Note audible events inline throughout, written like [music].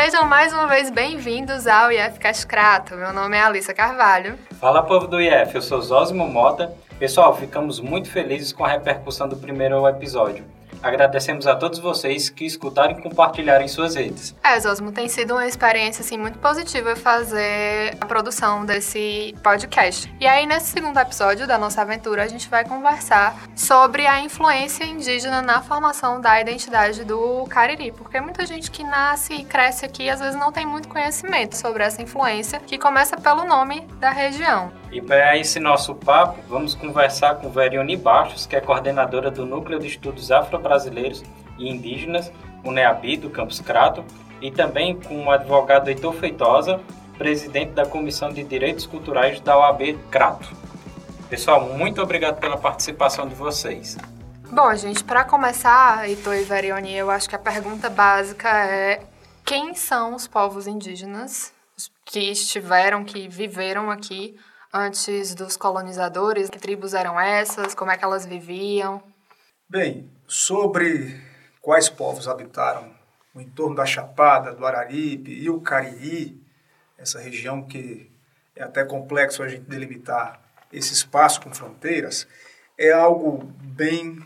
Sejam mais uma vez bem-vindos ao IF Cascrato. Meu nome é Alissa Carvalho. Fala, povo do IF, eu sou Zósimo Mota. Pessoal, ficamos muito felizes com a repercussão do primeiro episódio. Agradecemos a todos vocês que escutaram e compartilharam em suas redes. É, Zosmo, tem sido uma experiência assim, muito positiva fazer a produção desse podcast. E aí, nesse segundo episódio da nossa aventura, a gente vai conversar sobre a influência indígena na formação da identidade do Cariri, porque muita gente que nasce e cresce aqui às vezes não tem muito conhecimento sobre essa influência, que começa pelo nome da região. E para esse nosso papo, vamos conversar com Verione Baixos, que é coordenadora do Núcleo de Estudos Afro-Brasileiros e Indígenas, o NEABI, do Campus Crato, e também com o advogado Heitor Feitosa, presidente da Comissão de Direitos Culturais da OAB Crato. Pessoal, muito obrigado pela participação de vocês. Bom, gente, para começar, Heitor e Verione, eu acho que a pergunta básica é quem são os povos indígenas que estiveram, que viveram aqui antes dos colonizadores? Que tribos eram essas? Como é que elas viviam? Bem, sobre quais povos habitaram o entorno da Chapada, do Araripe e o Cariri, essa região que é até complexo a gente delimitar esse espaço com fronteiras, é algo bem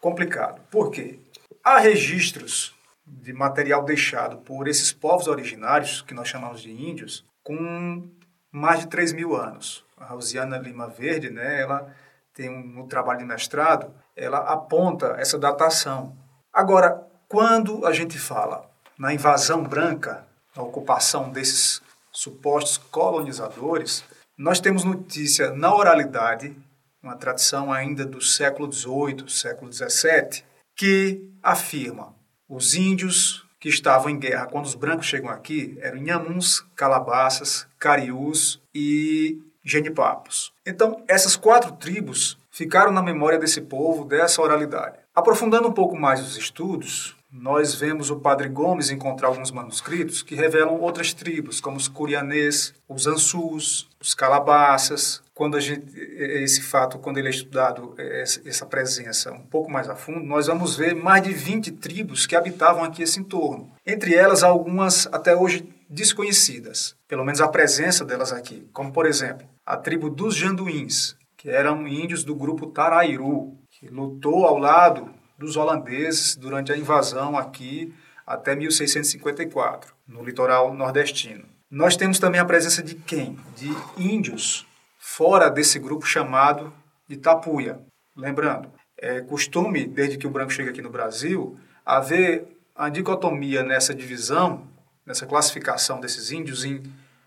complicado. Por quê? Há registros de material deixado por esses povos originários, que nós chamamos de índios, com mais de 3 mil anos. A Rosiana Lima Verde, né, ela tem um, um trabalho de mestrado, ela aponta essa datação. Agora, quando a gente fala na invasão branca, na ocupação desses supostos colonizadores, nós temos notícia na oralidade, uma tradição ainda do século XVIII, século XVII, que afirma os índios que estavam em guerra quando os brancos chegam aqui eram Inhamuns, Calabaças, Cariús e Genipapos. Então, essas quatro tribos ficaram na memória desse povo, dessa oralidade. Aprofundando um pouco mais os estudos, nós vemos o Padre Gomes encontrar alguns manuscritos que revelam outras tribos, como os Curianês, os Ansus, os Calabaças, quando gente, esse fato, quando ele é estudado, essa presença um pouco mais a fundo, nós vamos ver mais de 20 tribos que habitavam aqui esse entorno. Entre elas, algumas até hoje desconhecidas, pelo menos a presença delas aqui, como por exemplo, a tribo dos Janduíns, que eram índios do grupo Tarairu, que lutou ao lado dos holandeses durante a invasão aqui até 1654, no litoral nordestino. Nós temos também a presença de quem? De índios fora desse grupo chamado de tapuia. Lembrando, é costume, desde que o branco chega aqui no Brasil, haver a dicotomia nessa divisão, nessa classificação desses índios em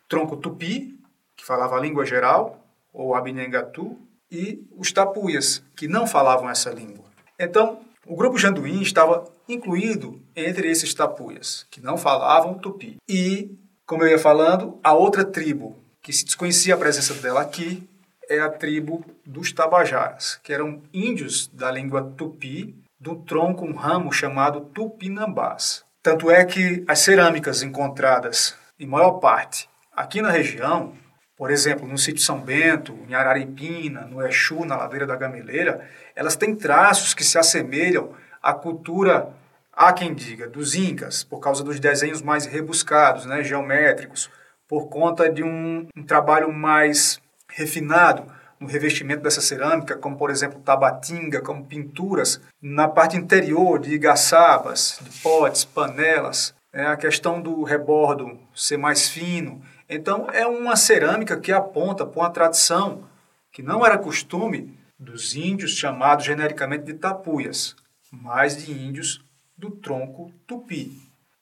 tronco tupi, que falava a língua geral, ou abinengatu, e os tapuias, que não falavam essa língua. Então, o grupo Janduim estava incluído entre esses tapuias, que não falavam tupi. E, como eu ia falando, a outra tribo, que se desconhecia a presença dela aqui, é a tribo dos Tabajaras, que eram índios da língua tupi, do tronco, um ramo chamado tupinambás. Tanto é que as cerâmicas encontradas, em maior parte, aqui na região, por exemplo, no sítio São Bento, em Araripina, no Exu, na ladeira da Gameleira, elas têm traços que se assemelham à cultura, há quem diga, dos incas, por causa dos desenhos mais rebuscados, né, geométricos, por conta de um, um trabalho mais refinado no revestimento dessa cerâmica, como por exemplo tabatinga, como pinturas na parte interior de igaçabas, de potes, panelas, é a questão do rebordo ser mais fino. Então é uma cerâmica que aponta para uma tradição que não era costume dos índios chamados genericamente de tapuias, mas de índios do tronco tupi.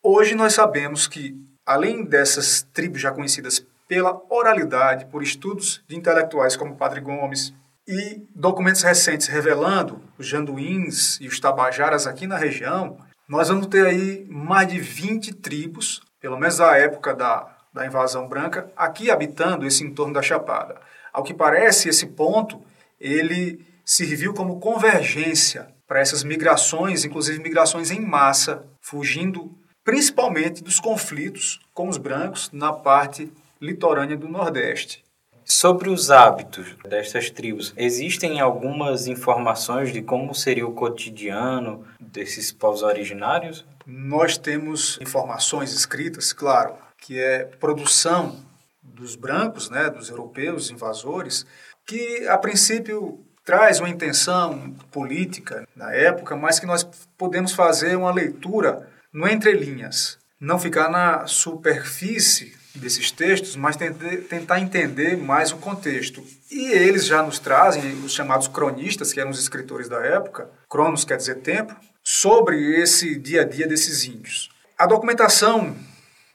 Hoje nós sabemos que além dessas tribos já conhecidas pela oralidade, por estudos de intelectuais como Padre Gomes e documentos recentes revelando os janduíns e os tabajaras aqui na região, nós vamos ter aí mais de 20 tribos, pelo menos da época da, da invasão branca, aqui habitando esse entorno da Chapada. Ao que parece, esse ponto ele serviu como convergência para essas migrações, inclusive migrações em massa, fugindo principalmente dos conflitos com os brancos na parte litorânea do Nordeste. Sobre os hábitos destas tribos, existem algumas informações de como seria o cotidiano desses povos originários? nós temos informações escritas, claro, que é produção dos brancos, né, dos europeus invasores, que a princípio traz uma intenção política na época, mas que nós podemos fazer uma leitura no entrelinhas, não ficar na superfície desses textos, mas tentar entender mais o contexto. E eles já nos trazem, os chamados cronistas, que eram os escritores da época, cronos quer dizer tempo, sobre esse dia a dia desses índios. A documentação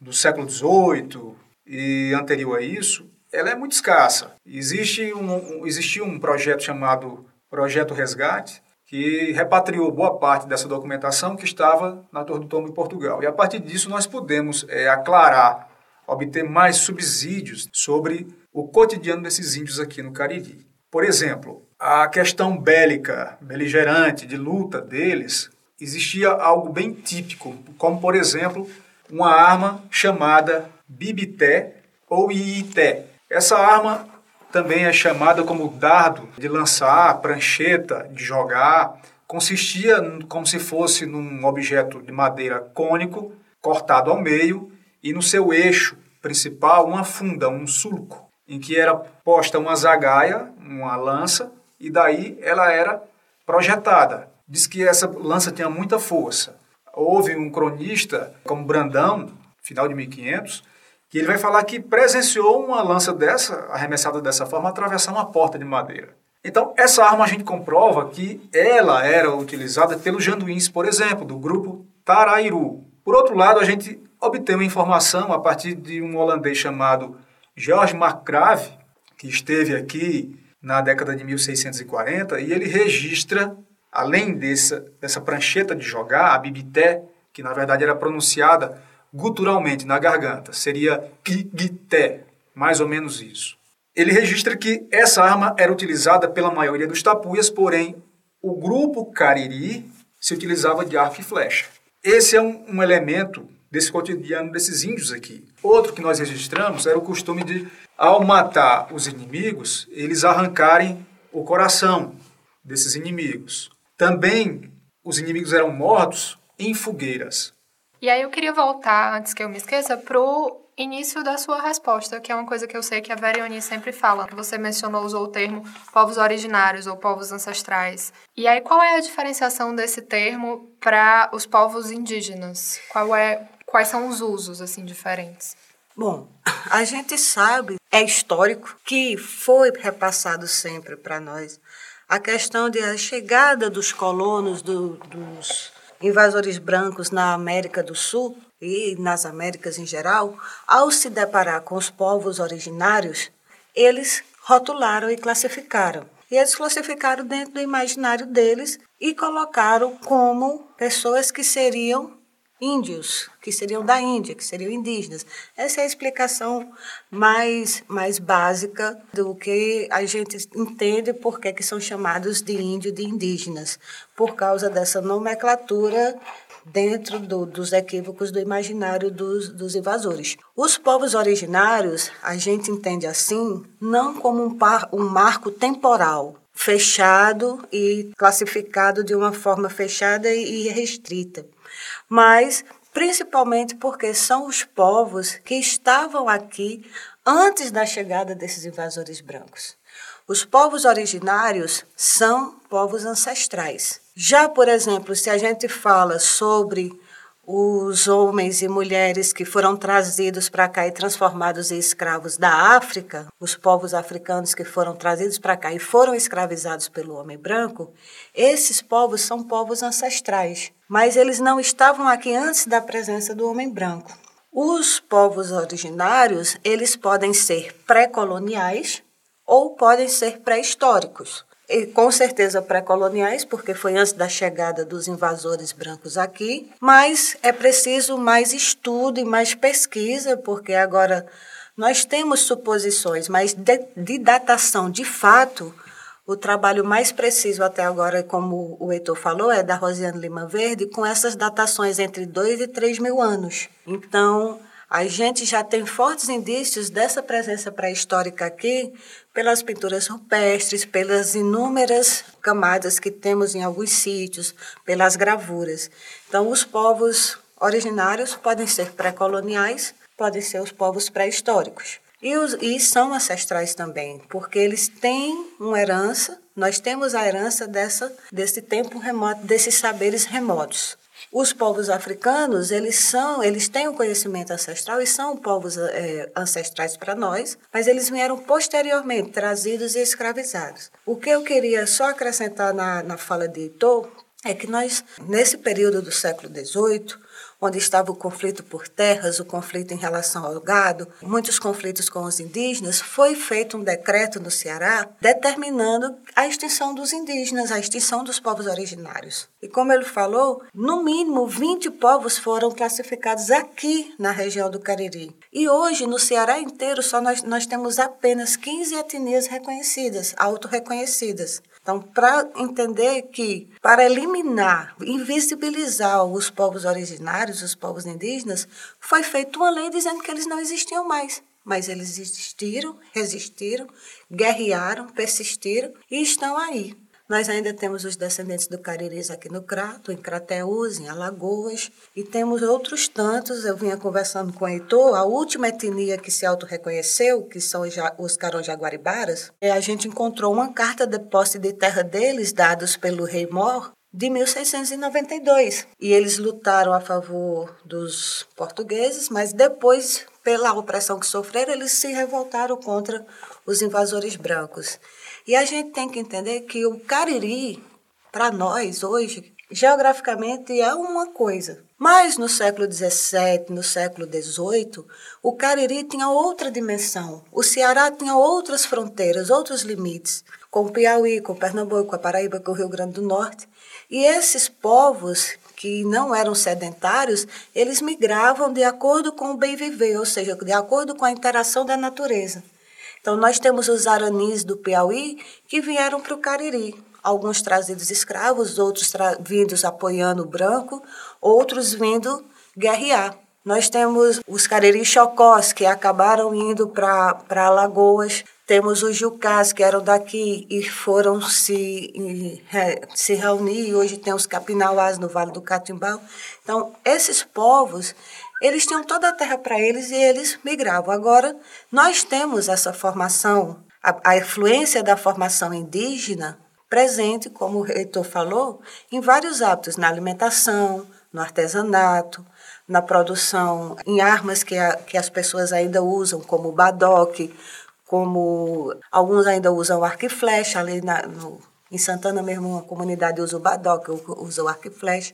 do século XVIII e anterior a isso, ela é muito escassa. Existe um, existia um projeto chamado Projeto Resgate, que repatriou boa parte dessa documentação que estava na Torre do Tombo em Portugal. E a partir disso nós podemos é, aclarar, obter mais subsídios sobre o cotidiano desses índios aqui no Cariri. Por exemplo, a questão bélica, beligerante, de luta deles, existia algo bem típico, como por exemplo, uma arma chamada bibité ou iité. Essa arma também é chamada como dardo de lançar, prancheta de jogar. Consistia como se fosse num objeto de madeira cônico, cortado ao meio, e no seu eixo principal uma funda, um sulco, em que era posta uma zagaia, uma lança, e daí ela era projetada. Diz que essa lança tinha muita força. Houve um cronista como Brandão, final de 1500, que ele vai falar que presenciou uma lança dessa, arremessada dessa forma, atravessar uma porta de madeira. Então, essa arma a gente comprova que ela era utilizada pelos janduíns, por exemplo, do grupo Tarairu. Por outro lado, a gente obtém uma informação a partir de um holandês chamado George Marcgrave, que esteve aqui na década de 1640, e ele registra, além dessa, dessa prancheta de jogar, a bibité, que na verdade era pronunciada guturalmente na garganta, seria kigité, mais ou menos isso. Ele registra que essa arma era utilizada pela maioria dos tapuias, porém o grupo Cariri se utilizava de arco e flecha. Esse é um, um elemento desse cotidiano desses índios aqui. Outro que nós registramos era o costume de, ao matar os inimigos, eles arrancarem o coração desses inimigos. Também os inimigos eram mortos em fogueiras. E aí eu queria voltar, antes que eu me esqueça, pro início da sua resposta, que é uma coisa que eu sei que a Verioni sempre fala. Você mencionou, usou o termo povos originários ou povos ancestrais. E aí, qual é a diferenciação desse termo para os povos indígenas? Qual é, quais são os usos, assim, diferentes? Bom, [laughs] a gente sabe, é histórico, que foi repassado sempre para nós a questão de a chegada dos colonos, do, dos invasores brancos na América do Sul e nas Américas em geral, ao se deparar com os povos originários, eles rotularam e classificaram. E eles classificaram dentro do imaginário deles e colocaram como pessoas que seriam índios, que seriam da Índia, que seriam indígenas. Essa é a explicação mais, mais básica do que a gente entende por que, que são chamados de índio de indígenas, por causa dessa nomenclatura dentro do, dos equívocos do imaginário dos, dos invasores. Os povos originários, a gente entende assim, não como um, par, um marco temporal, fechado e classificado de uma forma fechada e restrita mas principalmente porque são os povos que estavam aqui antes da chegada desses invasores brancos. Os povos originários são povos ancestrais. Já, por exemplo, se a gente fala sobre os homens e mulheres que foram trazidos para cá e transformados em escravos da África, os povos africanos que foram trazidos para cá e foram escravizados pelo homem branco, esses povos são povos ancestrais, mas eles não estavam aqui antes da presença do homem branco. Os povos originários, eles podem ser pré-coloniais ou podem ser pré-históricos e com certeza pré-coloniais, porque foi antes da chegada dos invasores brancos aqui, mas é preciso mais estudo e mais pesquisa, porque agora nós temos suposições, mas de, de datação de fato, o trabalho mais preciso até agora, como o Heitor falou, é da Rosiane Lima Verde, com essas datações entre 2 e 3 mil anos. Então, a gente já tem fortes indícios dessa presença pré-histórica aqui pelas pinturas rupestres, pelas inúmeras camadas que temos em alguns sítios, pelas gravuras. Então, os povos originários podem ser pré-coloniais, podem ser os povos pré-históricos. E, os, e são ancestrais também, porque eles têm uma herança, nós temos a herança dessa, desse tempo remoto, desses saberes remotos. Os povos africanos, eles são, eles têm um conhecimento ancestral e são povos é, ancestrais para nós, mas eles vieram posteriormente trazidos e escravizados. O que eu queria só acrescentar na, na fala de Heitor é que nós, nesse período do século XVIII, onde estava o conflito por terras, o conflito em relação ao gado, muitos conflitos com os indígenas, foi feito um decreto no Ceará determinando a extinção dos indígenas, a extinção dos povos originários. E como ele falou, no mínimo 20 povos foram classificados aqui na região do Cariri. E hoje, no Ceará inteiro, só nós, nós temos apenas 15 etnias reconhecidas, autorreconhecidas. Então, para entender que, para eliminar, invisibilizar os povos originários, os povos indígenas, foi feita uma lei dizendo que eles não existiam mais. Mas eles existiram, resistiram, guerrearam, persistiram e estão aí. Nós ainda temos os descendentes do Cariris aqui no Crato, em Crateús, em Alagoas, e temos outros tantos. Eu vinha conversando com o Heitor, a última etnia que se auto-reconheceu, que são os Caronjaguaribaras, a gente encontrou uma carta de posse de terra deles, dados pelo rei Mor, de 1692. E eles lutaram a favor dos portugueses, mas depois, pela opressão que sofreram, eles se revoltaram contra os invasores brancos. E a gente tem que entender que o Cariri, para nós hoje, geograficamente é uma coisa. Mas no século XVII, no século XVIII, o Cariri tinha outra dimensão. O Ceará tinha outras fronteiras, outros limites, com o Piauí, com o Pernambuco, com a Paraíba, com o Rio Grande do Norte. E esses povos que não eram sedentários, eles migravam de acordo com o bem viver, ou seja, de acordo com a interação da natureza. Então, nós temos os aranis do Piauí que vieram para o Cariri, alguns trazidos escravos, outros vindos apoiando o branco, outros vindo guerrear. Nós temos os cariri chocós, que acabaram indo para Alagoas. Temos os jucás, que eram daqui e foram se, se reunir. Hoje tem os capinauás no Vale do Catimbau. Então, esses povos, eles tinham toda a terra para eles e eles migravam. Agora, nós temos essa formação, a, a influência da formação indígena presente, como o reitor falou, em vários hábitos, na alimentação, no artesanato, na produção, em armas que, a, que as pessoas ainda usam, como o badoque, como alguns ainda usam arco e flecha, ali na, no, em Santana mesmo, uma comunidade usa o badoque, usa o arco e flecha.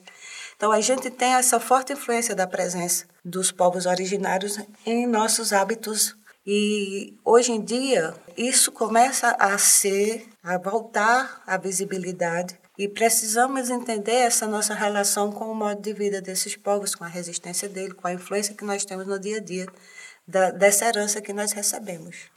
Então, a gente tem essa forte influência da presença dos povos originários em nossos hábitos. E hoje em dia, isso começa a ser, a voltar à visibilidade. E precisamos entender essa nossa relação com o modo de vida desses povos, com a resistência dele, com a influência que nós temos no dia a dia, da, dessa herança que nós recebemos.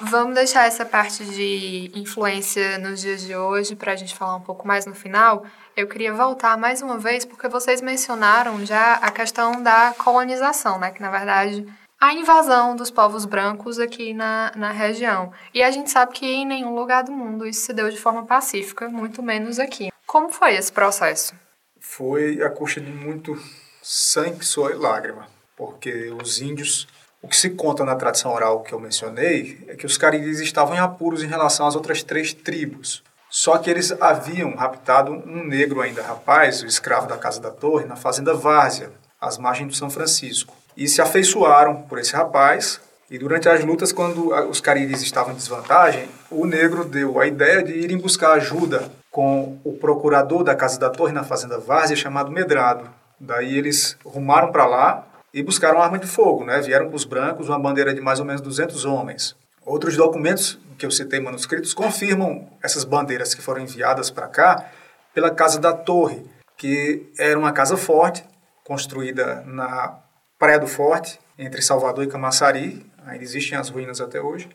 Vamos deixar essa parte de influência nos dias de hoje para a gente falar um pouco mais no final. Eu queria voltar mais uma vez porque vocês mencionaram já a questão da colonização, né? Que na verdade a invasão dos povos brancos aqui na, na região. E a gente sabe que em nenhum lugar do mundo isso se deu de forma pacífica, muito menos aqui. Como foi esse processo? Foi a custa de muito sangue, suor e lágrima, porque os índios o que se conta na tradição oral que eu mencionei é que os cariris estavam em apuros em relação às outras três tribos. Só que eles haviam raptado um negro ainda rapaz, o escravo da Casa da Torre, na fazenda Várzea, às margens do São Francisco. E se afeiçoaram por esse rapaz, e durante as lutas, quando os cariris estavam em desvantagem, o negro deu a ideia de irem buscar ajuda com o procurador da Casa da Torre na fazenda Várzea, chamado Medrado. Daí eles rumaram para lá e buscaram arma de fogo, né? Vieram os brancos uma bandeira de mais ou menos 200 homens. Outros documentos que eu citei manuscritos confirmam essas bandeiras que foram enviadas para cá pela Casa da Torre, que era uma casa forte, construída na Praia do Forte, entre Salvador e Camaçari, ainda existem as ruínas até hoje.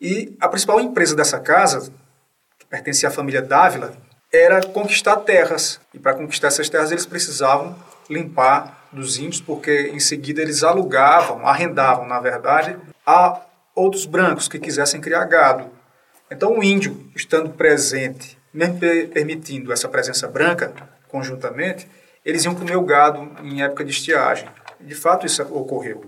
E a principal empresa dessa casa, que pertencia à família Dávila, era conquistar terras. E para conquistar essas terras eles precisavam limpar dos índios, porque em seguida eles alugavam, arrendavam, na verdade, a outros brancos que quisessem criar gado. Então o índio, estando presente, mesmo permitindo essa presença branca conjuntamente, eles iam comer o gado em época de estiagem. De fato, isso ocorreu.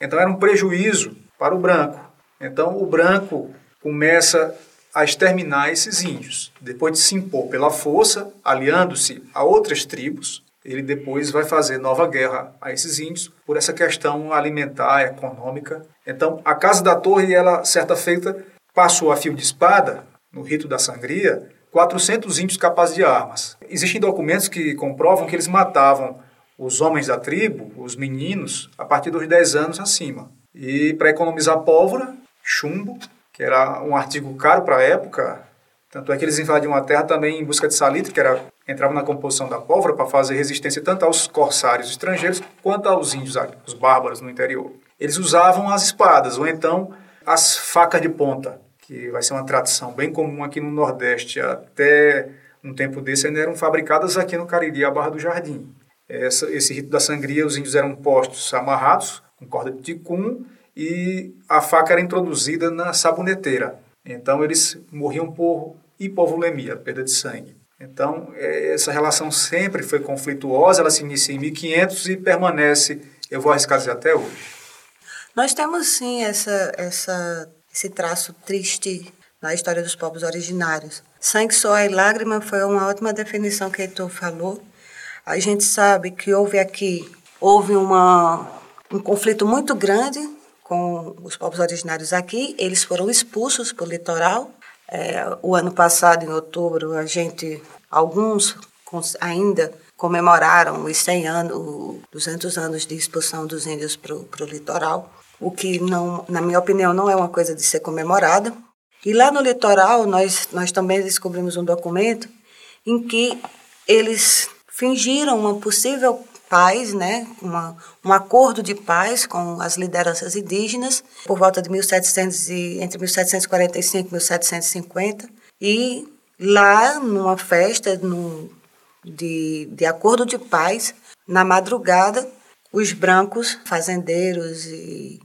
Então, era um prejuízo para o branco. Então, o branco começa a exterminar esses índios. Depois de se impor pela força, aliando-se a outras tribos, ele depois vai fazer nova guerra a esses índios por essa questão alimentar, econômica. Então, a Casa da Torre, ela, certa feita, passou a fio de espada, no rito da sangria, 400 índios capazes de armas. Existem documentos que comprovam que eles matavam os homens da tribo, os meninos, a partir dos 10 anos acima. E para economizar pólvora, chumbo, que era um artigo caro para a época, tanto é que eles invadiam a terra também em busca de salitre, que era entrava na composição da pólvora para fazer resistência tanto aos corsários estrangeiros quanto aos índios, os bárbaros no interior. Eles usavam as espadas ou então as facas de ponta, que vai ser uma tradição bem comum aqui no Nordeste até um tempo desse ainda eram fabricadas aqui no Cariri, a Barra do Jardim. Essa, esse rito da sangria, os índios eram postos amarrados com corda de ticum e a faca era introduzida na saboneteira. Então eles morriam por hipovolemia, perda de sangue. Então é, essa relação sempre foi conflituosa, ela se inicia em 1500 e permanece, eu vou arriscar dizer, até hoje. Nós temos sim essa, essa, esse traço triste na história dos povos originários. Sangue, suor e lágrima foi uma ótima definição que Heitor falou. A gente sabe que houve aqui, houve uma, um conflito muito grande com os povos originários aqui. Eles foram expulsos para o litoral. É, o ano passado, em outubro, a gente, alguns ainda comemoraram os 100 anos, 200 anos de expulsão dos índios para o litoral, o que, não, na minha opinião, não é uma coisa de ser comemorada. E lá no litoral, nós, nós também descobrimos um documento em que eles fingiram uma possível paz, né, uma, um acordo de paz com as lideranças indígenas por volta de 1700 e, entre 1745 e 1750 e lá numa festa no, de, de acordo de paz na madrugada os brancos fazendeiros e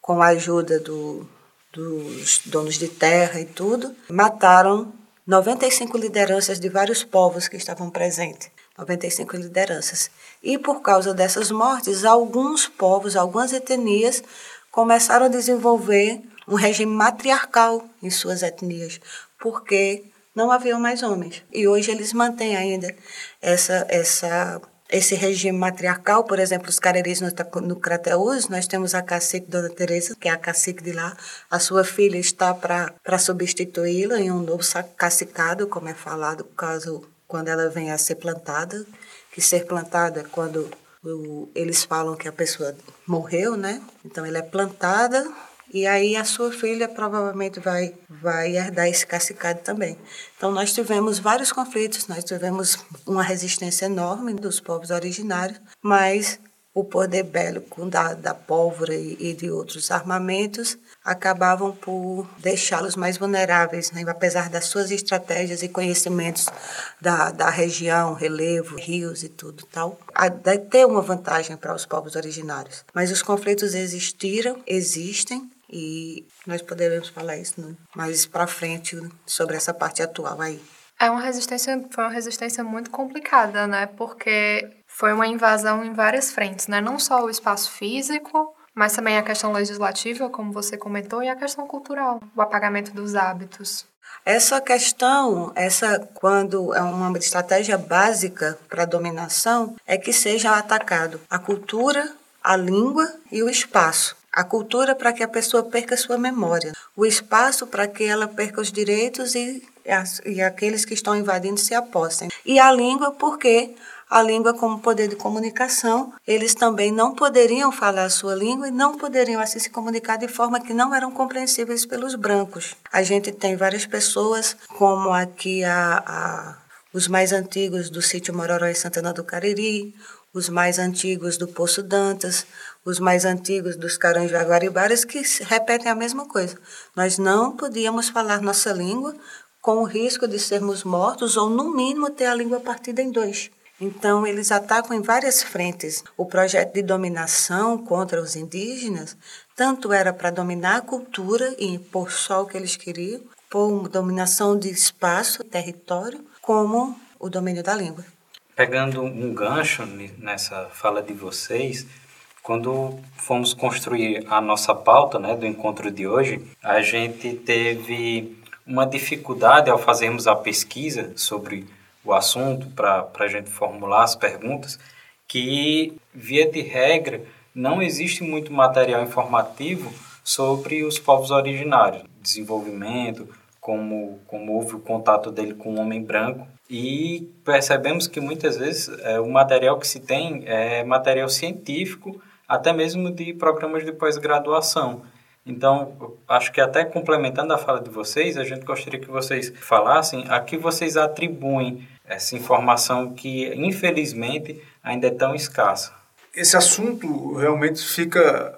com a ajuda do, dos donos de terra e tudo mataram 95 lideranças de vários povos que estavam presentes 95 lideranças. E por causa dessas mortes, alguns povos, algumas etnias começaram a desenvolver um regime matriarcal em suas etnias, porque não haviam mais homens. E hoje eles mantêm ainda essa, essa, esse regime matriarcal. Por exemplo, os careris no, no Crateús, nós temos a cacique Dona Teresa, que é a cacique de lá. A sua filha está para substituí-la em um novo cacicado, como é falado, caso quando ela vem a ser plantada, que ser plantada é quando o, eles falam que a pessoa morreu, né? Então ela é plantada e aí a sua filha provavelmente vai vai herdar esse cacicado também. Então nós tivemos vários conflitos, nós tivemos uma resistência enorme dos povos originários, mas o poder bélico da, da pólvora e, e de outros armamentos acabavam por deixá-los mais vulneráveis, né? apesar das suas estratégias e conhecimentos da, da região, relevo, rios e tudo tal. Deve ter uma vantagem para os povos originários. Mas os conflitos existiram, existem, e nós poderemos falar isso né? mais para frente sobre essa parte atual aí. É uma resistência, foi uma resistência muito complicada, né? Porque foi uma invasão em várias frentes, né? Não só o espaço físico, mas também a questão legislativa, como você comentou, e a questão cultural, o apagamento dos hábitos. Essa questão, essa quando é uma estratégia básica para a dominação, é que seja atacado a cultura, a língua e o espaço. A cultura para que a pessoa perca sua memória, o espaço para que ela perca os direitos e, e aqueles que estão invadindo se apostem. E a língua porque a língua como poder de comunicação, eles também não poderiam falar a sua língua e não poderiam assim se comunicar de forma que não eram compreensíveis pelos brancos. A gente tem várias pessoas, como aqui a, a os mais antigos do sítio Mororó em Santana do Cariri, os mais antigos do Poço Dantas, os mais antigos dos Caranjaguaribaras, que repetem a mesma coisa. Nós não podíamos falar nossa língua com o risco de sermos mortos ou, no mínimo, ter a língua partida em dois. Então, eles atacam em várias frentes. O projeto de dominação contra os indígenas tanto era para dominar a cultura e impor só o que eles queriam, por dominação de espaço, território, como o domínio da língua. pegando um gancho nessa fala de vocês, quando fomos construir a nossa pauta né, do encontro de hoje, a gente teve uma dificuldade ao fazermos a pesquisa sobre o assunto, para a gente formular as perguntas, que, via de regra, não existe muito material informativo sobre os povos originários, desenvolvimento, como, como houve o contato dele com o homem branco. E percebemos que muitas vezes é, o material que se tem é material científico, até mesmo de programas de pós-graduação. Então, acho que até complementando a fala de vocês, a gente gostaria que vocês falassem a que vocês atribuem essa informação que, infelizmente, ainda é tão escassa. Esse assunto realmente fica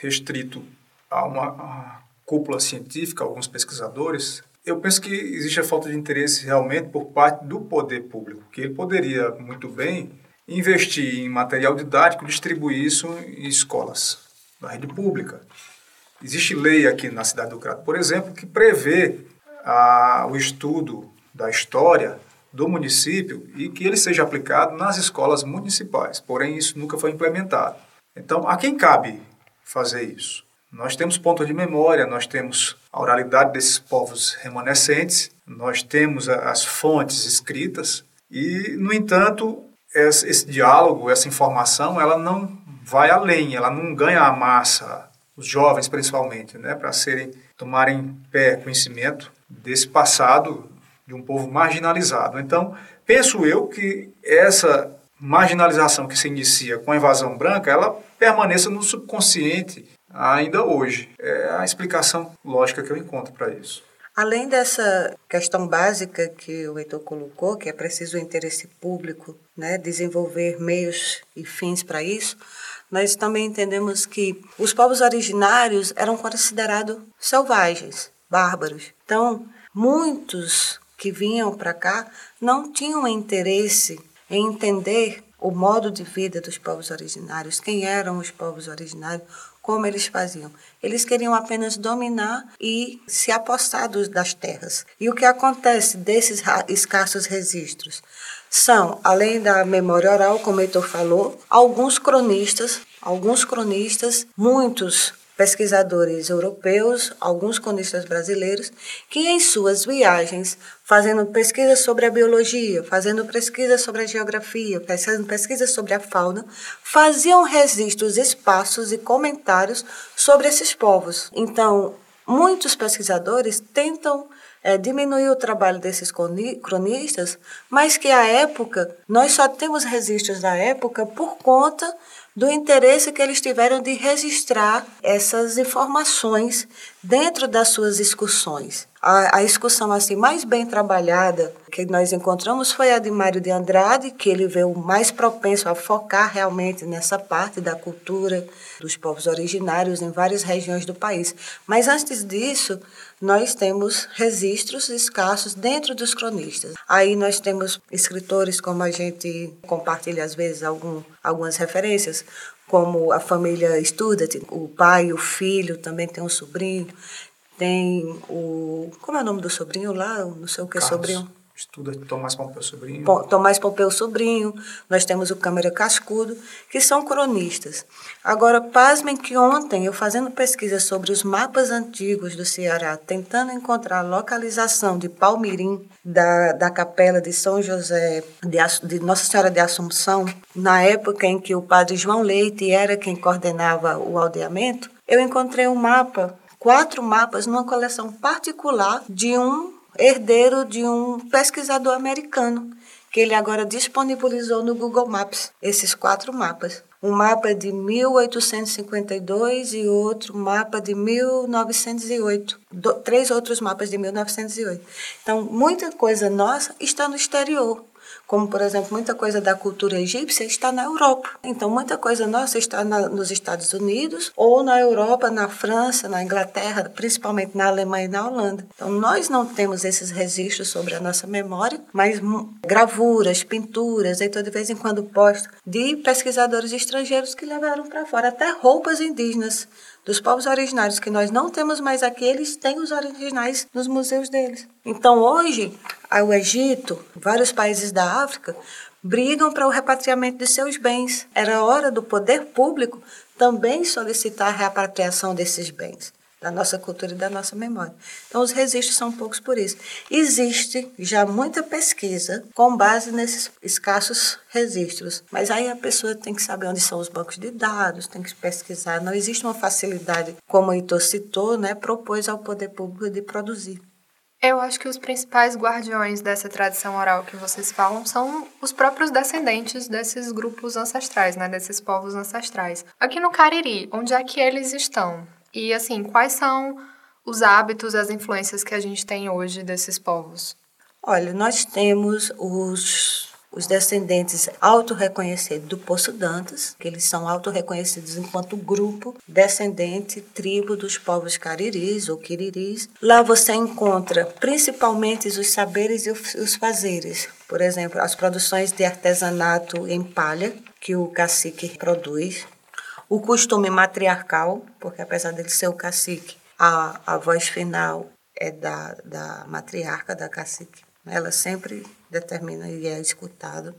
restrito a uma cúpula científica, alguns pesquisadores. Eu penso que existe a falta de interesse realmente por parte do poder público, que ele poderia muito bem investir em material didático, distribuir isso em escolas da rede pública. Existe lei aqui na cidade do Crato, por exemplo, que prevê a, o estudo da história do município e que ele seja aplicado nas escolas municipais. Porém, isso nunca foi implementado. Então, a quem cabe fazer isso? Nós temos ponto de memória, nós temos a oralidade desses povos remanescentes, nós temos as fontes escritas e, no entanto, esse diálogo, essa informação, ela não vai além, ela não ganha a massa, os jovens principalmente, né, para serem tomarem pé conhecimento desse passado de um povo marginalizado. Então, penso eu que essa marginalização que se inicia com a invasão branca, ela permaneça no subconsciente ainda hoje. É a explicação lógica que eu encontro para isso. Além dessa questão básica que o Heitor colocou, que é preciso o interesse público, né, desenvolver meios e fins para isso, nós também entendemos que os povos originários eram considerados selvagens, bárbaros. Então, muitos que vinham para cá não tinham interesse em entender o modo de vida dos povos originários, quem eram os povos originários, como eles faziam. Eles queriam apenas dominar e se apossar das terras. E o que acontece desses escassos registros? São, além da memória oral, como o Heitor falou, alguns cronistas, alguns cronistas, muitos pesquisadores europeus, alguns cronistas brasileiros, que em suas viagens, fazendo pesquisas sobre a biologia, fazendo pesquisas sobre a geografia, fazendo pesquisas sobre a fauna, faziam registros espaços e comentários sobre esses povos. Então, muitos pesquisadores tentam é, diminuir o trabalho desses cronistas, mas que à época, nós só temos registros da época por conta do interesse que eles tiveram de registrar essas informações dentro das suas excursões. A, a excursão assim mais bem trabalhada que nós encontramos foi a de Mário de Andrade, que ele veio mais propenso a focar realmente nessa parte da cultura dos povos originários em várias regiões do país. Mas antes disso, nós temos registros escassos dentro dos cronistas. Aí nós temos escritores, como a gente compartilha às vezes algum, algumas referências, como a família Student, o pai, o filho, também tem um sobrinho, tem o. Como é o nome do sobrinho lá? Não sei o que é sobrinho estuda Tomás Pompeu Sobrinho. Tomás Pompeu Sobrinho, nós temos o Câmara Cascudo, que são cronistas. Agora, pasmem que ontem, eu fazendo pesquisa sobre os mapas antigos do Ceará, tentando encontrar a localização de Palmirim, da, da capela de São José, de, de Nossa Senhora de Assunção, na época em que o padre João Leite era quem coordenava o aldeamento, eu encontrei um mapa, quatro mapas, numa coleção particular de um herdeiro de um pesquisador americano, que ele agora disponibilizou no Google Maps esses quatro mapas. Um mapa de 1852 e outro mapa de 1908. Do, três outros mapas de 1908. Então, muita coisa nossa está no exterior como por exemplo muita coisa da cultura egípcia está na Europa. Então muita coisa nossa está na, nos Estados Unidos ou na Europa, na França, na Inglaterra, principalmente na Alemanha e na Holanda. Então nós não temos esses registros sobre a nossa memória, mas gravuras, pinturas, então de vez em quando posto de pesquisadores estrangeiros que levaram para fora até roupas indígenas dos povos originários que nós não temos mais aqui, eles têm os originais nos museus deles. Então, hoje, o Egito, vários países da África, brigam para o repatriamento de seus bens. Era hora do poder público também solicitar a repatriação desses bens da nossa cultura e da nossa memória. Então, os registros são poucos por isso. Existe já muita pesquisa com base nesses escassos registros, mas aí a pessoa tem que saber onde são os bancos de dados, tem que pesquisar. Não existe uma facilidade, como o Heitor citou, né, propôs ao poder público de produzir. Eu acho que os principais guardiões dessa tradição oral que vocês falam são os próprios descendentes desses grupos ancestrais, né, desses povos ancestrais. Aqui no Cariri, onde é que eles estão? E assim, quais são os hábitos, as influências que a gente tem hoje desses povos? Olha, nós temos os, os descendentes autorreconhecidos do Poço Dantas, que eles são autorreconhecidos enquanto grupo descendente, tribo dos povos cariris ou quiriris. Lá você encontra principalmente os saberes e os fazeres. Por exemplo, as produções de artesanato em palha, que o cacique produz, o costume matriarcal, porque apesar dele ser o cacique, a, a voz final é da, da matriarca, da cacique. Ela sempre determina e é escutado.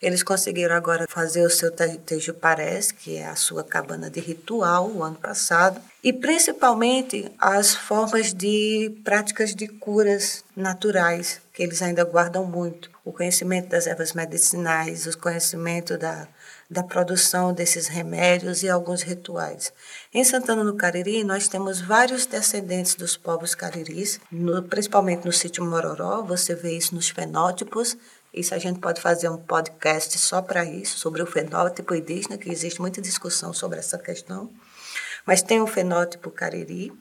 Eles conseguiram agora fazer o seu Tejuparés, que é a sua cabana de ritual, o ano passado, e principalmente as formas de práticas de curas naturais, que eles ainda guardam muito. O conhecimento das ervas medicinais, o conhecimento da, da produção desses remédios e alguns rituais. Em Santana do Cariri, nós temos vários descendentes dos povos cariris, no, principalmente no sítio Mororó, você vê isso nos fenótipos. Isso a gente pode fazer um podcast só para isso, sobre o fenótipo indígena, que existe muita discussão sobre essa questão. Mas tem o fenótipo cariri,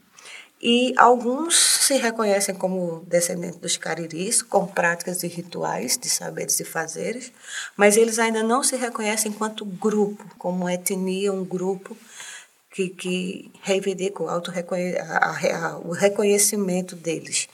e alguns se reconhecem como descendentes dos cariris, com práticas e rituais de saberes e fazeres, mas eles ainda não se reconhecem enquanto grupo, como etnia, um grupo que, que reivindica o, auto o reconhecimento deles.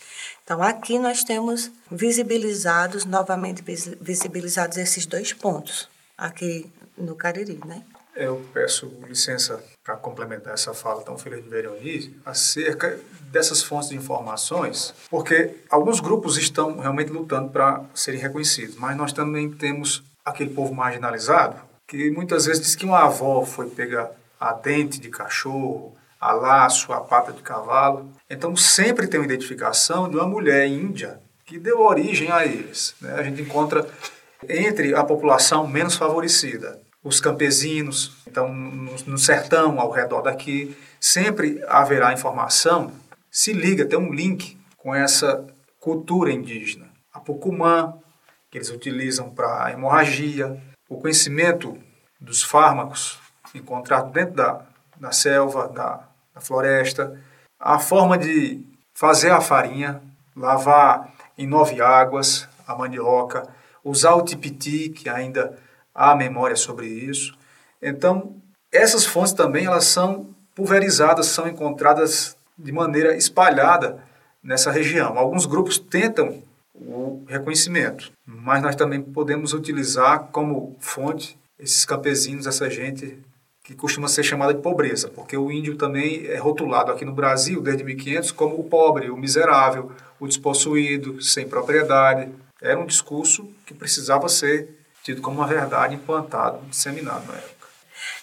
Então, aqui nós temos visibilizados, novamente visibilizados esses dois pontos, aqui no Cariri, né? Eu peço licença para complementar essa fala tão feliz de Veronice acerca dessas fontes de informações, porque alguns grupos estão realmente lutando para serem reconhecidos, mas nós também temos aquele povo marginalizado que muitas vezes diz que uma avó foi pegar a dente de cachorro, a laço, a pata de cavalo. Então sempre tem uma identificação de uma mulher índia que deu origem a eles. Né? A gente encontra entre a população menos favorecida os campesinos. Então, no, sertão, ao redor daqui, sempre haverá informação. Se liga, tem um link com essa cultura indígena. A Pucumã, que eles utilizam para hemorragia, o conhecimento dos fármacos encontrados dentro da, da selva, da, da floresta, a forma de fazer a farinha, lavar em nove águas a mandioca, usar o tipiti, que ainda há memória sobre isso. Então, essas fontes também elas são pulverizadas, são encontradas de maneira espalhada nessa região. Alguns grupos tentam o reconhecimento, mas nós também podemos utilizar como fonte esses campesinos, essa gente que costuma ser chamada de pobreza, porque o índio também é rotulado aqui no Brasil desde 1500 como o pobre, o miserável, o despossuído, sem propriedade. Era um discurso que precisava ser tido como uma verdade implantado, disseminado na época.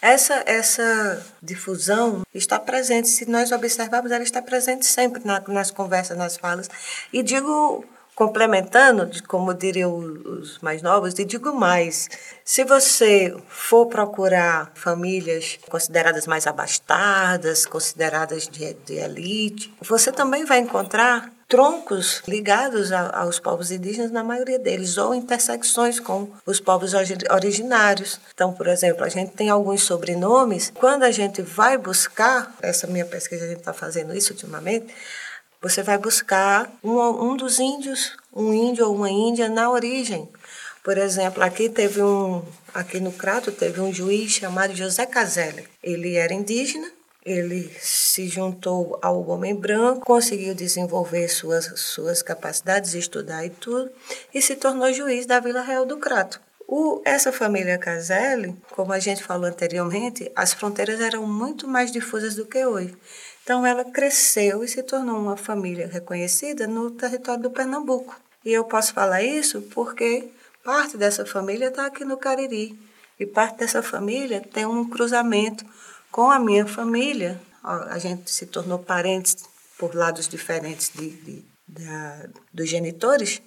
Essa, essa difusão está presente, se nós observarmos, ela está presente sempre na, nas conversas, nas falas. E digo, complementando, como diriam os mais novos, e digo mais: se você for procurar famílias consideradas mais abastadas, consideradas de, de elite, você também vai encontrar troncos ligados a, aos povos indígenas, na maioria deles, ou intersecções com os povos originários. Então, por exemplo, a gente tem alguns sobrenomes. Quando a gente vai buscar, essa minha pesquisa, a gente está fazendo isso ultimamente, você vai buscar um, um dos índios, um índio ou uma índia na origem. Por exemplo, aqui teve um, aqui no Crato teve um juiz chamado José Caselli. Ele era indígena ele se juntou ao homem branco, conseguiu desenvolver suas, suas capacidades, estudar e tudo, e se tornou juiz da Vila Real do Crato. O, essa família Caselli, como a gente falou anteriormente, as fronteiras eram muito mais difusas do que hoje. Então ela cresceu e se tornou uma família reconhecida no território do Pernambuco. E eu posso falar isso porque Parte dessa família está aqui no Cariri. E parte dessa família tem um cruzamento com a minha família. A gente se tornou parentes por lados diferentes de, de, da, dos genitores.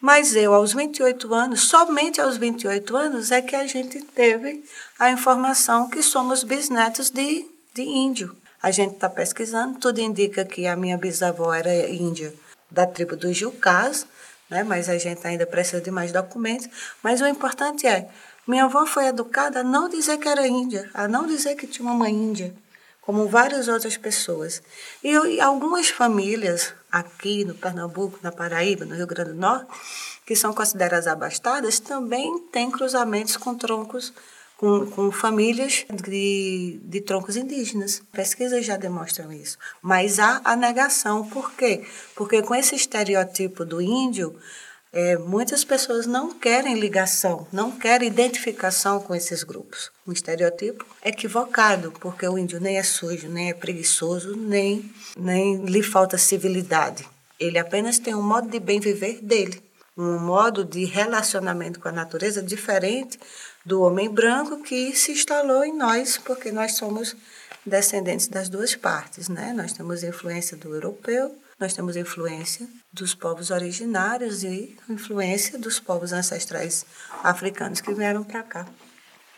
Mas eu, aos 28 anos, somente aos 28 anos, é que a gente teve a informação que somos bisnetos de, de índio. A gente está pesquisando, tudo indica que a minha bisavó era índia da tribo dos Jucás, né? mas a gente ainda precisa de mais documentos. Mas o importante é, minha avó foi educada a não dizer que era índia, a não dizer que tinha uma mãe índia, como várias outras pessoas. E, e algumas famílias aqui no Pernambuco, na Paraíba, no Rio Grande do Norte, que são consideradas abastadas, também têm cruzamentos com troncos com, com famílias de, de troncos indígenas. Pesquisas já demonstram isso. Mas há a negação. Por quê? Porque com esse estereotipo do índio, é, muitas pessoas não querem ligação, não querem identificação com esses grupos. Um estereotipo equivocado, porque o índio nem é sujo, nem é preguiçoso, nem, nem lhe falta civilidade. Ele apenas tem um modo de bem viver dele, um modo de relacionamento com a natureza diferente do homem branco que se instalou em nós, porque nós somos descendentes das duas partes, né? Nós temos influência do europeu, nós temos influência dos povos originários e influência dos povos ancestrais africanos que vieram para cá.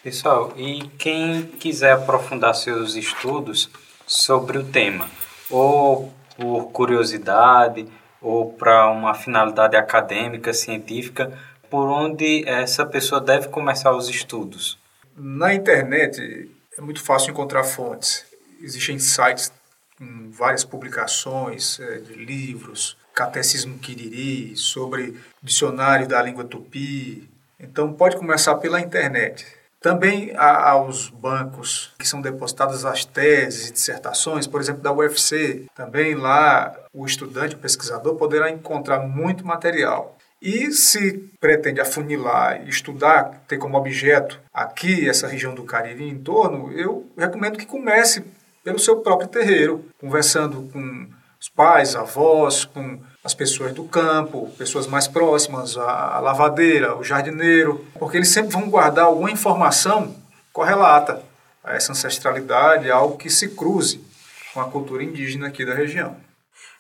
Pessoal, e quem quiser aprofundar seus estudos sobre o tema, ou por curiosidade, ou para uma finalidade acadêmica, científica, por onde essa pessoa deve começar os estudos? Na internet é muito fácil encontrar fontes. Existem sites com várias publicações é, de livros, Catecismo Quiriri, sobre dicionário da língua tupi. Então pode começar pela internet. Também há, há os bancos que são depositadas as teses e dissertações, por exemplo, da UFC. Também lá o estudante, o pesquisador, poderá encontrar muito material. E se pretende afunilar e estudar, ter como objeto aqui essa região do Cariri em torno, eu recomendo que comece pelo seu próprio terreiro, conversando com os pais, avós, com as pessoas do campo, pessoas mais próximas, a, lavadeira, o jardineiro, porque eles sempre vão guardar alguma informação correlata a essa ancestralidade, algo que se cruze com a cultura indígena aqui da região.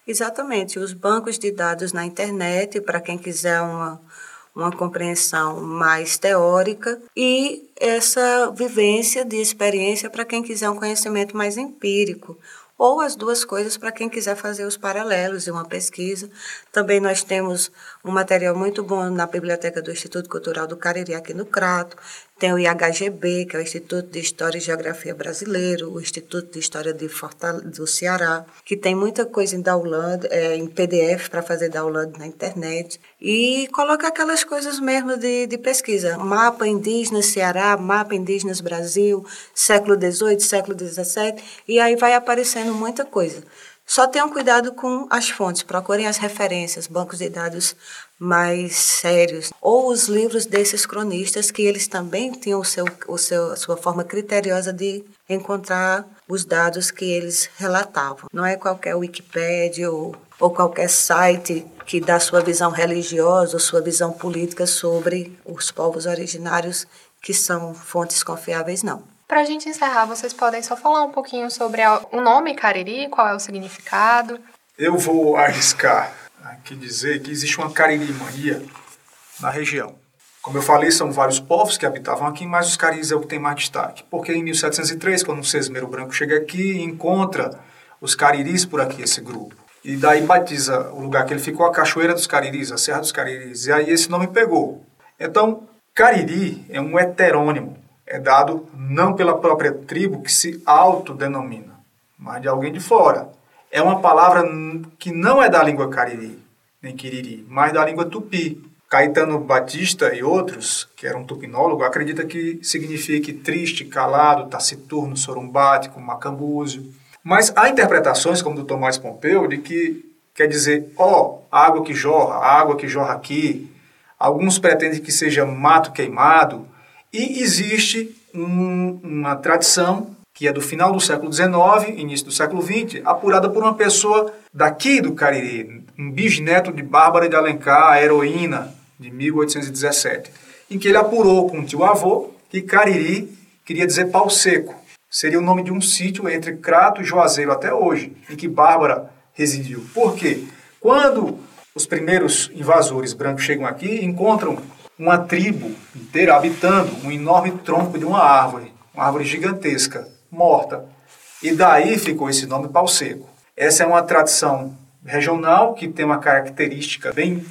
Exatamente, os bancos de dados na internet, para quem quiser uma, uma compreensão mais teórica, e essa vivência de experiência para quem quiser um conhecimento mais empírico, ou as duas coisas para quem quiser fazer os paralelos de uma pesquisa. Também nós temos um material muito bom na biblioteca do Instituto Cultural do Cariri, aqui no Crato. Tem o IHGB, que é o Instituto de História e Geografia Brasileiro, o Instituto de História de Fortaleza, do Ceará, que tem muita coisa em download, é, em PDF para fazer download na internet. E coloca aquelas coisas mesmo de, de pesquisa. Mapa indígena Ceará, mapa indígenas Brasil, século XVIII, século XVII, e aí vai aparecendo muita coisa. Só tenham cuidado com as fontes, procurem as referências, bancos de dados mais sérios, ou os livros desses cronistas que eles também tinham o seu, o seu, a sua forma criteriosa de encontrar os dados que eles relatavam. Não é qualquer Wikipédia ou, ou qualquer site que dá sua visão religiosa ou sua visão política sobre os povos originários que são fontes confiáveis, não. Para a gente encerrar, vocês podem só falar um pouquinho sobre o nome Cariri, qual é o significado? Eu vou arriscar aqui dizer que existe uma caririmania na região. Como eu falei, são vários povos que habitavam aqui, mas os cariris é o que tem mais destaque. Porque em 1703, quando o Sesmero Branco chega aqui, encontra os cariris por aqui, esse grupo. E daí batiza o lugar que ele ficou a Cachoeira dos Cariris, a Serra dos Cariris. E aí esse nome pegou. Então, Cariri é um heterônimo. É dado não pela própria tribo que se autodenomina, mas de alguém de fora. É uma palavra que não é da língua cariri, nem quiriri, mas da língua tupi. Caetano Batista e outros, que eram tupinólogo, acredita que signifique triste, calado, taciturno, sorumbático, macambúzio. Mas há interpretações, como do Tomás Pompeu, de que quer dizer, ó, oh, água que jorra, água que jorra aqui. Alguns pretendem que seja mato queimado. E existe um, uma tradição que é do final do século XIX, início do século XX, apurada por uma pessoa daqui do Cariri, um bisneto de Bárbara de Alencar, a heroína de 1817, em que ele apurou com o tio avô que Cariri queria dizer pau seco. Seria o nome de um sítio entre Crato e Juazeiro até hoje, em que Bárbara residiu. Por quê? Quando os primeiros invasores brancos chegam aqui, encontram uma tribo inteira habitando um enorme tronco de uma árvore, uma árvore gigantesca, morta. E daí ficou esse nome pau seco. Essa é uma tradição regional que tem uma característica bem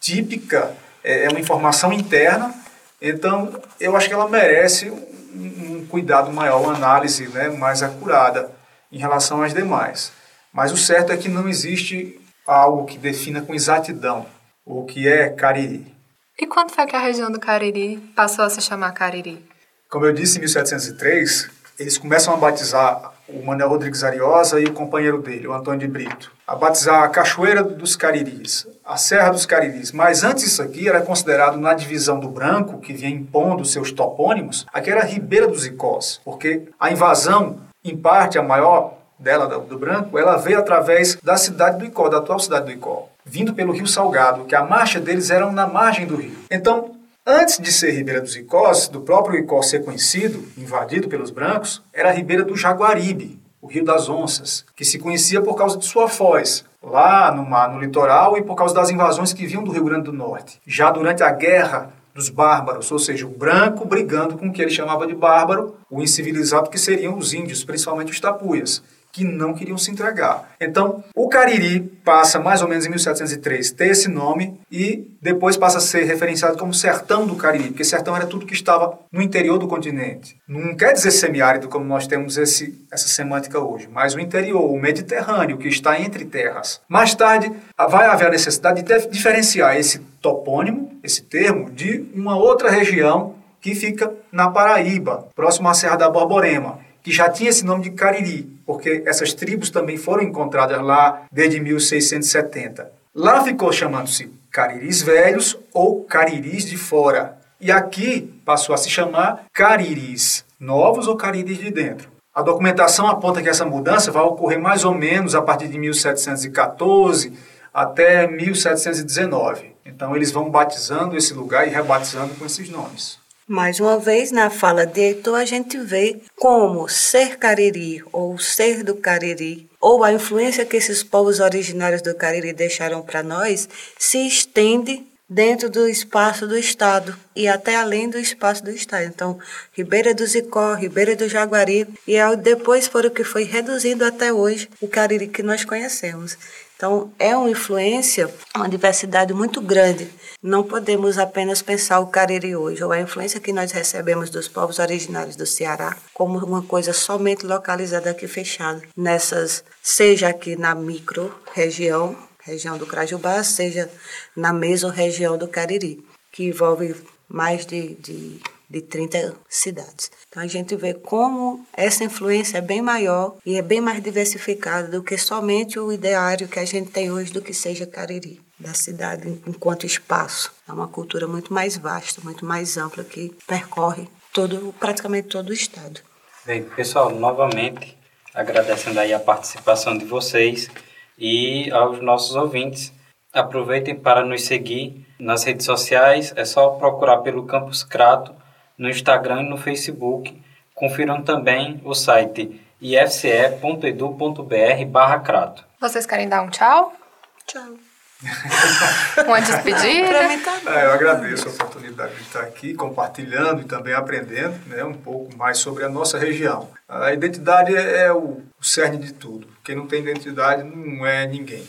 típica, é, é uma informação interna, então eu acho que ela merece um, um cuidado maior, uma análise né, mais acurada em relação às demais. Mas o certo é que não existe algo que defina com exatidão o que é Cariri. E quando foi que a região do Cariri passou a se chamar Cariri? Como eu disse, em 1703, eles começam a batizar o Manuel Rodrigues Ariosa e o companheiro dele, o Antônio de Brito, a batizar a Cachoeira dos Cariris, a Serra dos Cariris. Mas antes isso aqui era considerado na divisão do Branco, que vinha impondo seus topônimos, aqui era Ribeira dos Icós, porque a invasão, em parte a maior dela, do Branco, ela veio através da cidade do Icó, da atual cidade do Icó vindo pelo Rio Salgado, que a marcha deles era na margem do rio. Então, antes de ser Ribeira dos Icós, do próprio Icó ser conhecido, invadido pelos brancos, era a Ribeira do Jaguaribe, o Rio das Onças, que se conhecia por causa de sua foz, lá no mar, no litoral, e por causa das invasões que vinham do Rio Grande do Norte. Já durante a Guerra dos Bárbaros, ou seja, o branco brigando com o que ele chamava de bárbaro, o incivilizado que seriam os índios, principalmente os tapuias que não queriam se entregar. Então, o Cariri passa mais ou menos em 1703 ter esse nome e depois passa a ser referenciado como Sertão do Cariri, porque Sertão era tudo que estava no interior do continente. Não quer dizer semiárido como nós temos esse, essa semântica hoje, mas o interior, o Mediterrâneo, que está entre terras. Mais tarde, vai haver a necessidade de diferenciar esse topônimo, esse termo, de uma outra região que fica na Paraíba, próximo à Serra da Borborema, que já tinha esse nome de Cariri, porque essas tribos também foram encontradas lá desde 1670. Lá ficou chamando-se Cariris Velhos ou Cariris de Fora. E aqui passou a se chamar Cariris Novos ou Cariris de Dentro. A documentação aponta que essa mudança vai ocorrer mais ou menos a partir de 1714 até 1719. Então eles vão batizando esse lugar e rebatizando com esses nomes. Mais uma vez, na fala de Heitor, a gente vê como ser Cariri, ou ser do Cariri, ou a influência que esses povos originários do Cariri deixaram para nós, se estende dentro do espaço do Estado e até além do espaço do Estado. Então, Ribeira do Zicó, Ribeira do Jaguari, e depois por o que foi reduzindo até hoje o Cariri que nós conhecemos. Então, é uma influência, uma diversidade muito grande. Não podemos apenas pensar o Cariri hoje, ou a influência que nós recebemos dos povos originários do Ceará, como uma coisa somente localizada aqui fechada, nessas, seja aqui na micro-região, região do Crajubá, seja na mesorregião do Cariri, que envolve mais de, de de 30 cidades. Então a gente vê como essa influência é bem maior e é bem mais diversificada do que somente o ideário que a gente tem hoje do que seja Cariri, da cidade enquanto espaço. É uma cultura muito mais vasta, muito mais ampla que percorre todo, praticamente todo o estado. Bem, pessoal, novamente agradecendo aí a participação de vocês e aos nossos ouvintes. Aproveitem para nos seguir nas redes sociais, é só procurar pelo Campus Crato no Instagram e no Facebook. Confiram também o site ifce.edu.br barra crato. Vocês querem dar um tchau? Tchau. [laughs] Uma despedida? Tá é, eu agradeço a oportunidade de estar aqui compartilhando e também aprendendo né, um pouco mais sobre a nossa região. A identidade é, é o cerne de tudo. Quem não tem identidade não é ninguém.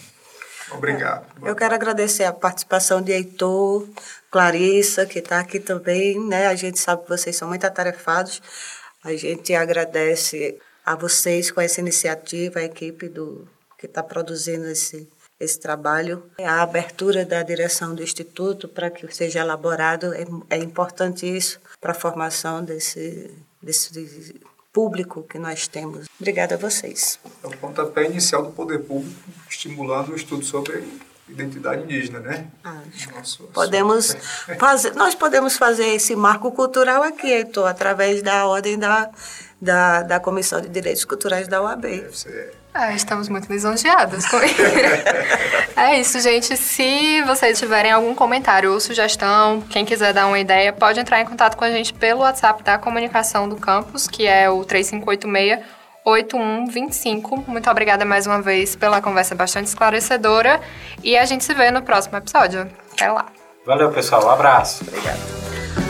Obrigado. É, eu quero agradecer a participação de Heitor, Clarissa, que está aqui também, né? A gente sabe que vocês são muito atarefados. A gente agradece a vocês com essa iniciativa, a equipe do que está produzindo esse esse trabalho. A abertura da direção do Instituto para que seja elaborado é, é importante isso para a formação desse, desse público que nós temos. Obrigada a vocês. É o pontapé inicial do poder público, estimulando o estudo sobre identidade indígena, né? Ah, Nosso- Podemos fazer, nós podemos fazer esse marco cultural aqui, Heitor, através da ordem da, da, da Comissão de Direitos Culturais da UAB. Deve ser- Ah, estamos muito lisonjeadas com isso. [laughs] é isso, gente. Se vocês tiverem algum comentário ou sugestão, quem quiser dar uma ideia, pode entrar em contato com a gente pelo WhatsApp da comunicação do campus, que é o 3586 8125. Muito obrigada mais uma vez pela conversa bastante esclarecedora e a gente se vê no próximo episódio. Até lá. Valeu, pessoal. Um abraço. Obrigada.